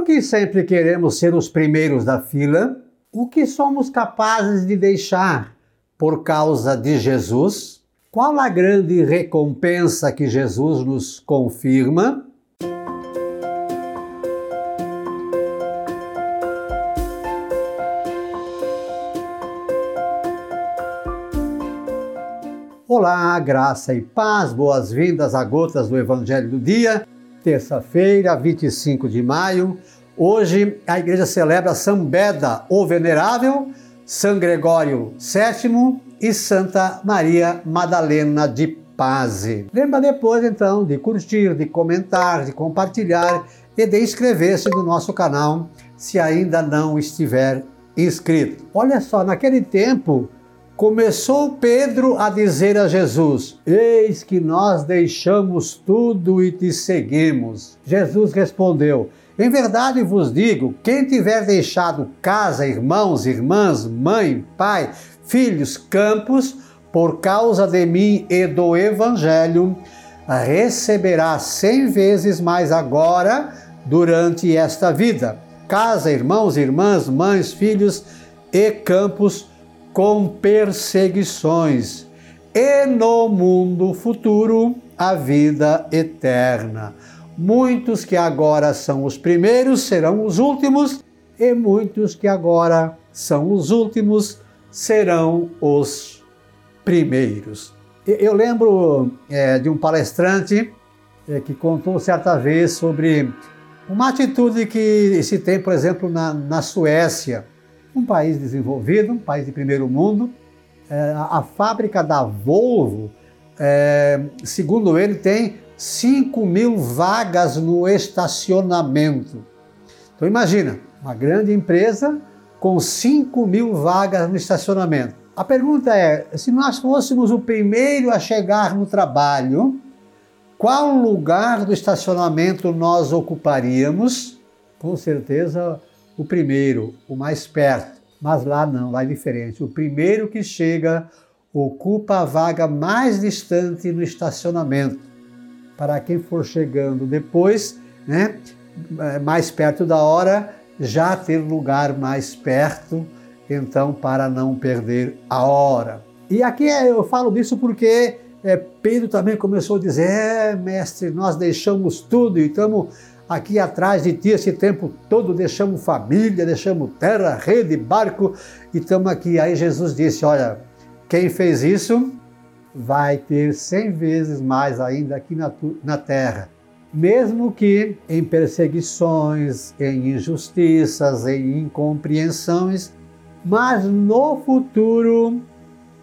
Por que sempre queremos ser os primeiros da fila? O que somos capazes de deixar por causa de Jesus? Qual a grande recompensa que Jesus nos confirma? Olá, graça e paz, boas-vindas a Gotas do Evangelho do Dia, terça-feira, 25 de maio. Hoje a igreja celebra São Beda, o Venerável, São Gregório VII e Santa Maria Madalena de Paz. Lembra depois então de curtir, de comentar, de compartilhar e de inscrever-se no nosso canal se ainda não estiver inscrito. Olha só, naquele tempo começou Pedro a dizer a Jesus: Eis que nós deixamos tudo e te seguimos. Jesus respondeu: em verdade vos digo: quem tiver deixado casa, irmãos, irmãs, mãe, pai, filhos, campos, por causa de mim e do Evangelho, receberá cem vezes mais agora durante esta vida. Casa, irmãos, irmãs, mães, filhos e campos com perseguições, e no mundo futuro a vida eterna. Muitos que agora são os primeiros serão os últimos, e muitos que agora são os últimos serão os primeiros. Eu lembro é, de um palestrante é, que contou certa vez sobre uma atitude que se tem, por exemplo, na, na Suécia, um país desenvolvido, um país de primeiro mundo. É, a, fábrica da Volvo, é, segundo ele, tem 5 mil vagas no estacionamento. Então imagina, uma grande empresa com 5 mil vagas no estacionamento. A pergunta é: se nós fôssemos o primeiro a chegar no trabalho, qual lugar do estacionamento nós ocuparíamos? Com certeza o primeiro, o mais perto. Mas lá não, lá é diferente. O primeiro que chega ocupa a vaga mais distante no estacionamento para quem for chegando depois, né, é, mais perto da hora, já ter lugar mais perto, então para não perder a hora. E aqui é, eu falo disso porque é, Pedro também começou a dizer: é, mestre, nós deixamos tudo e estamos aqui atrás de ti esse tempo todo, deixamos família, deixamos terra, rede, barco e estamos aqui. Aí Jesus disse: Olha, quem fez isso vai ter cem vezes mais ainda aqui na, na terra. Mesmo que em perseguições, em injustiças, em incompreensões, mas no futuro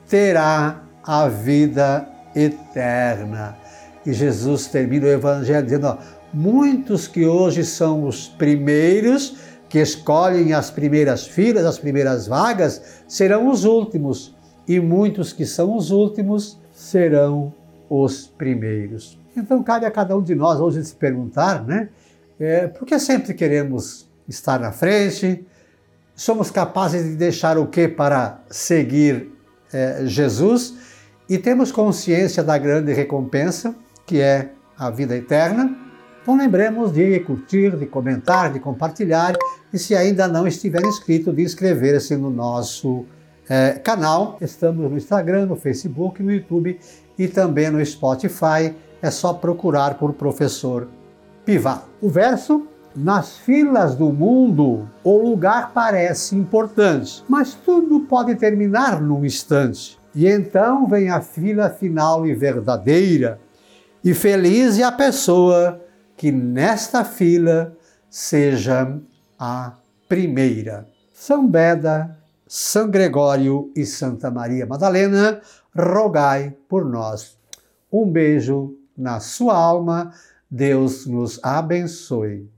terá a vida eterna. E Jesus termina o Evangelho dizendo: ó, muitos que hoje são os primeiros, que escolhem as primeiras filas, as primeiras vagas, serão os últimos e muitos que são os últimos serão os primeiros. Então cabe a cada um de nós hoje se perguntar, né? É, por que sempre queremos estar na frente? Somos capazes de deixar o que para seguir é, Jesus? E temos consciência da grande recompensa, que é a vida eterna? Então lembremos de curtir, de comentar, de compartilhar e se ainda não estiver inscrito, de inscrever-se no nosso é, canal. Estamos no Instagram, no Facebook, no YouTube e também no Spotify. É só procurar por Professor Pivar. O verso nas filas do mundo, o lugar parece importante, mas tudo pode terminar num instante. E então vem a fila final e verdadeira. E feliz é a pessoa que nesta fila seja a primeira. São Beda são Gregório e Santa Maria Madalena, rogai por nós. Um beijo na sua alma. Deus nos abençoe.